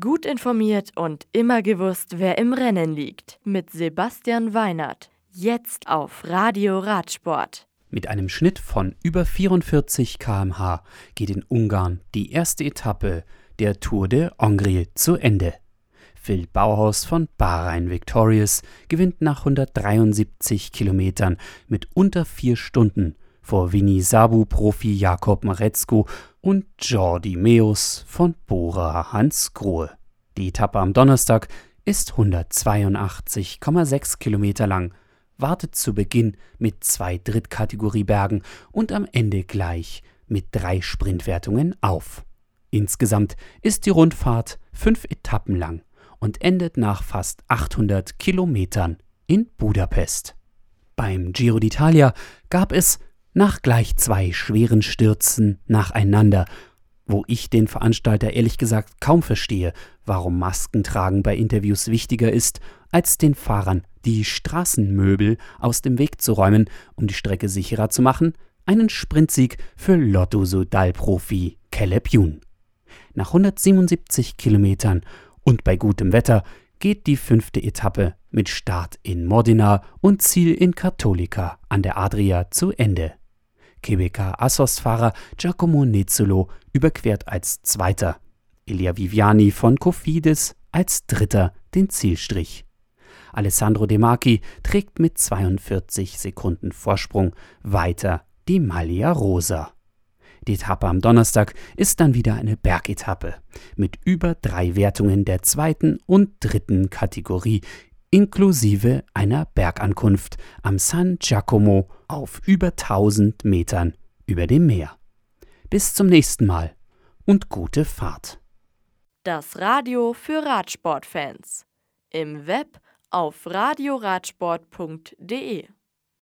Gut informiert und immer gewusst, wer im Rennen liegt. Mit Sebastian Weinert. Jetzt auf Radio Radsport. Mit einem Schnitt von über 44 km/h geht in Ungarn die erste Etappe der Tour de Hongrie zu Ende. Phil Bauhaus von Bahrain Victorious gewinnt nach 173 Kilometern mit unter vier Stunden vor Vini Sabu-Profi Jakob Maretzko und Jordi Meus von Bora Hansgrohe. Die Etappe am Donnerstag ist 182,6 Kilometer lang, wartet zu Beginn mit zwei Drittkategoriebergen und am Ende gleich mit drei Sprintwertungen auf. Insgesamt ist die Rundfahrt fünf Etappen lang und endet nach fast 800 Kilometern in Budapest. Beim Giro d'Italia gab es nach gleich zwei schweren Stürzen nacheinander, wo ich den Veranstalter ehrlich gesagt kaum verstehe, warum Maskentragen bei Interviews wichtiger ist, als den Fahrern die Straßenmöbel aus dem Weg zu räumen, um die Strecke sicherer zu machen, einen Sprintsieg für Lotto-Sodal-Profi Caleb Youn. Nach 177 Kilometern und bei gutem Wetter geht die fünfte Etappe mit Start in Modena und Ziel in Cattolica an der Adria zu Ende. Quebecer Assos-Fahrer Giacomo Nezzolo überquert als Zweiter, Elia Viviani von Cofidis als Dritter den Zielstrich. Alessandro De Marchi trägt mit 42 Sekunden Vorsprung weiter die Maglia Rosa. Die Etappe am Donnerstag ist dann wieder eine Bergetappe mit über drei Wertungen der zweiten und dritten Kategorie inklusive einer Bergankunft am San Giacomo auf über 1000 Metern über dem Meer. Bis zum nächsten Mal und gute Fahrt. Das Radio für Radsportfans. Im Web auf radioradsport.de